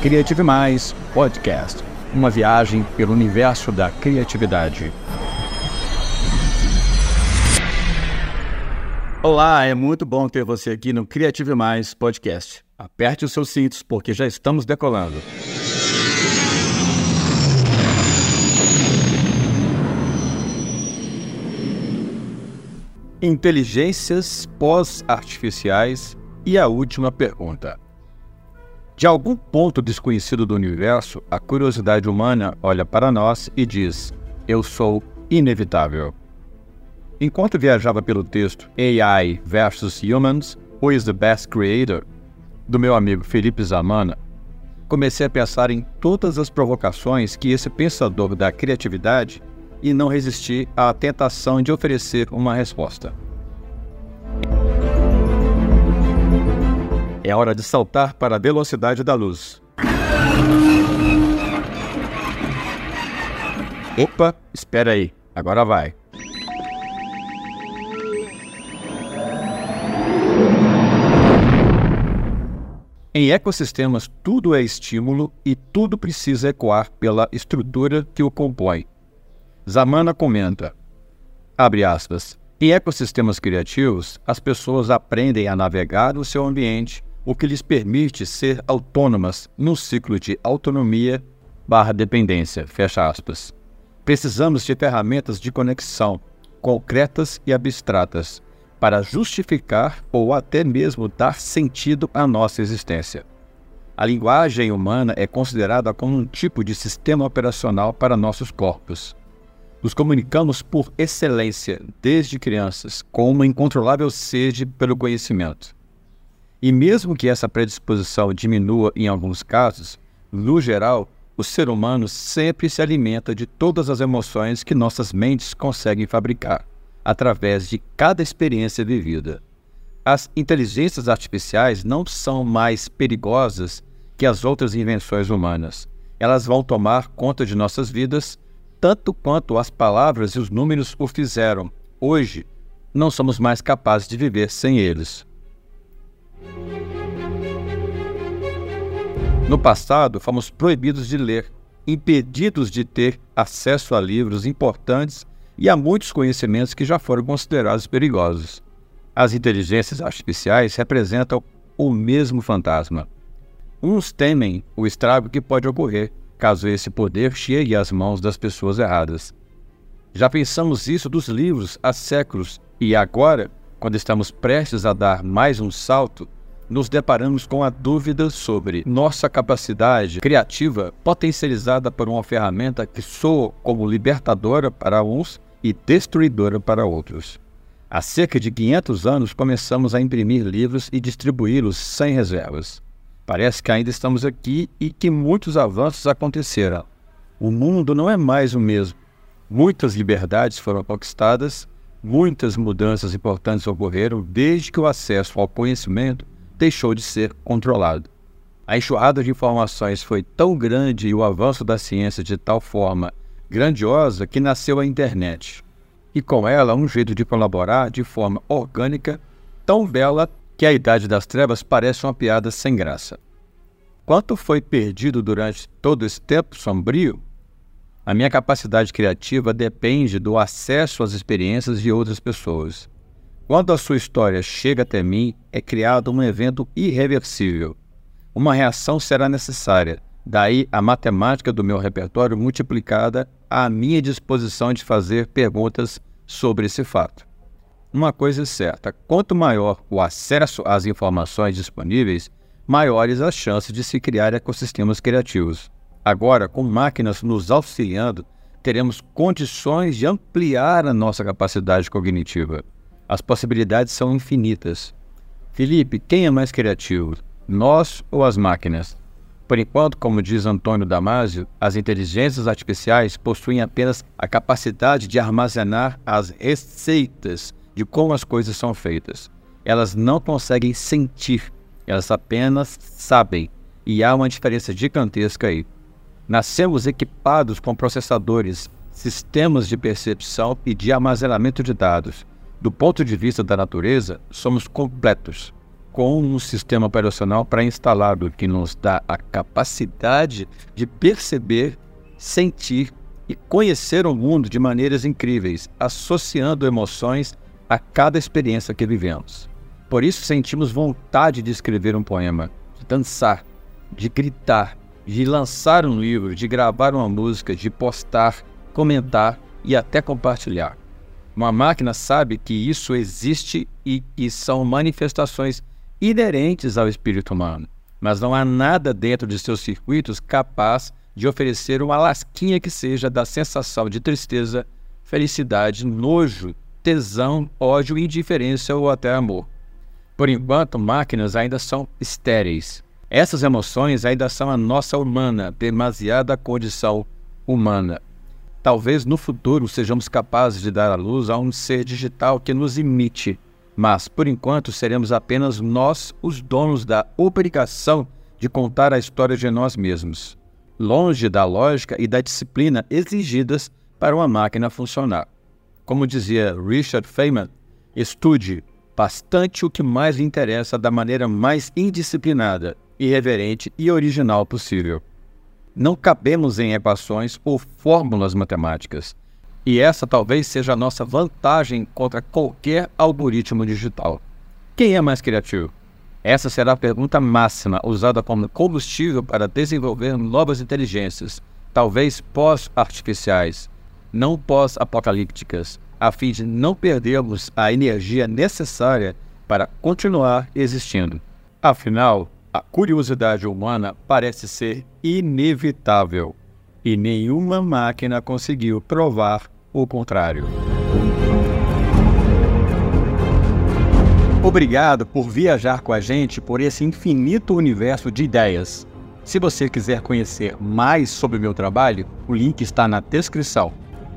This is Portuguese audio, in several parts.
Criative Mais Podcast uma viagem pelo universo da criatividade. Olá, é muito bom ter você aqui no Criative Mais Podcast. Aperte os seus cintos porque já estamos decolando. Inteligências pós-artificiais e a última pergunta. De algum ponto desconhecido do universo, a curiosidade humana olha para nós e diz: Eu sou inevitável. Enquanto viajava pelo texto AI versus Humans, Who is the Best Creator? do meu amigo Felipe Zamana, comecei a pensar em todas as provocações que esse pensador da criatividade e não resisti à tentação de oferecer uma resposta. É hora de saltar para a velocidade da luz. Opa, espera aí, agora vai. Em ecossistemas, tudo é estímulo e tudo precisa ecoar pela estrutura que o compõe. Zamana comenta, abre aspas, em ecossistemas criativos, as pessoas aprendem a navegar no seu ambiente o que lhes permite ser autônomas no ciclo de autonomia barra dependência, fecha aspas. Precisamos de ferramentas de conexão, concretas e abstratas, para justificar ou até mesmo dar sentido à nossa existência. A linguagem humana é considerada como um tipo de sistema operacional para nossos corpos. Nos comunicamos por excelência desde crianças, com uma incontrolável sede pelo conhecimento. E mesmo que essa predisposição diminua em alguns casos, no geral, o ser humano sempre se alimenta de todas as emoções que nossas mentes conseguem fabricar, através de cada experiência vivida. As inteligências artificiais não são mais perigosas que as outras invenções humanas. Elas vão tomar conta de nossas vidas tanto quanto as palavras e os números o fizeram. Hoje, não somos mais capazes de viver sem eles. No passado, fomos proibidos de ler, impedidos de ter acesso a livros importantes e a muitos conhecimentos que já foram considerados perigosos. As inteligências artificiais representam o mesmo fantasma. Uns temem o estrago que pode ocorrer caso esse poder chegue às mãos das pessoas erradas. Já pensamos isso dos livros há séculos e agora, quando estamos prestes a dar mais um salto, nos deparamos com a dúvida sobre nossa capacidade criativa potencializada por uma ferramenta que soa como libertadora para uns e destruidora para outros. Há cerca de 500 anos começamos a imprimir livros e distribuí-los sem reservas. Parece que ainda estamos aqui e que muitos avanços aconteceram. O mundo não é mais o mesmo. Muitas liberdades foram conquistadas, muitas mudanças importantes ocorreram desde que o acesso ao conhecimento deixou de ser controlado. A enxurrada de informações foi tão grande e o avanço da ciência de tal forma grandiosa que nasceu a internet. E com ela um jeito de colaborar de forma orgânica, tão bela que a Idade das Trevas parece uma piada sem graça. Quanto foi perdido durante todo esse tempo sombrio? A minha capacidade criativa depende do acesso às experiências de outras pessoas. Quando a sua história chega até mim, é criado um evento irreversível. Uma reação será necessária, daí a matemática do meu repertório multiplicada à minha disposição de fazer perguntas sobre esse fato. Uma coisa é certa: quanto maior o acesso às informações disponíveis, maiores as chances de se criar ecossistemas criativos. Agora, com máquinas nos auxiliando, teremos condições de ampliar a nossa capacidade cognitiva. As possibilidades são infinitas. Felipe, quem é mais criativo, nós ou as máquinas? Por enquanto, como diz Antônio Damasio, as inteligências artificiais possuem apenas a capacidade de armazenar as receitas de como as coisas são feitas. Elas não conseguem sentir, elas apenas sabem. E há uma diferença gigantesca aí. Nascemos equipados com processadores, sistemas de percepção e de armazenamento de dados do ponto de vista da natureza, somos completos. com um sistema operacional pré-instalado que nos dá a capacidade de perceber, sentir e conhecer o mundo de maneiras incríveis, associando emoções a cada experiência que vivemos. Por isso sentimos vontade de escrever um poema, de dançar, de gritar, de lançar um livro, de gravar uma música, de postar, comentar e até compartilhar. Uma máquina sabe que isso existe e, e são manifestações inerentes ao espírito humano, mas não há nada dentro de seus circuitos capaz de oferecer uma lasquinha que seja da sensação de tristeza, felicidade, nojo, tesão, ódio, indiferença ou até amor. Por enquanto, máquinas ainda são estéreis. Essas emoções ainda são a nossa humana, demasiada condição humana. Talvez no futuro sejamos capazes de dar à luz a um ser digital que nos imite, mas por enquanto seremos apenas nós os donos da obrigação de contar a história de nós mesmos, longe da lógica e da disciplina exigidas para uma máquina funcionar. Como dizia Richard Feynman, estude bastante o que mais lhe interessa da maneira mais indisciplinada, irreverente e original possível. Não cabemos em equações ou fórmulas matemáticas. E essa talvez seja a nossa vantagem contra qualquer algoritmo digital. Quem é mais criativo? Essa será a pergunta máxima usada como combustível para desenvolver novas inteligências, talvez pós-artificiais, não pós-apocalípticas, a fim de não perdermos a energia necessária para continuar existindo. Afinal, a curiosidade humana parece ser inevitável e nenhuma máquina conseguiu provar o contrário. Obrigado por viajar com a gente por esse infinito universo de ideias. Se você quiser conhecer mais sobre meu trabalho, o link está na descrição.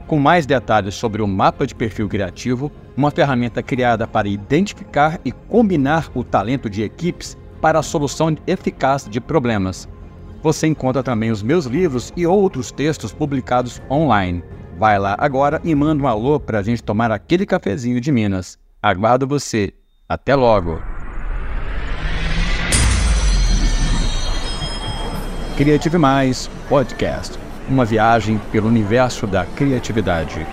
Com mais detalhes sobre o mapa de perfil criativo, uma ferramenta criada para identificar e combinar o talento de equipes para a solução eficaz de problemas. Você encontra também os meus livros e outros textos publicados online. Vai lá agora e manda um alô para a gente tomar aquele cafezinho de Minas. Aguardo você. Até logo! Criative Mais Podcast uma viagem pelo universo da criatividade.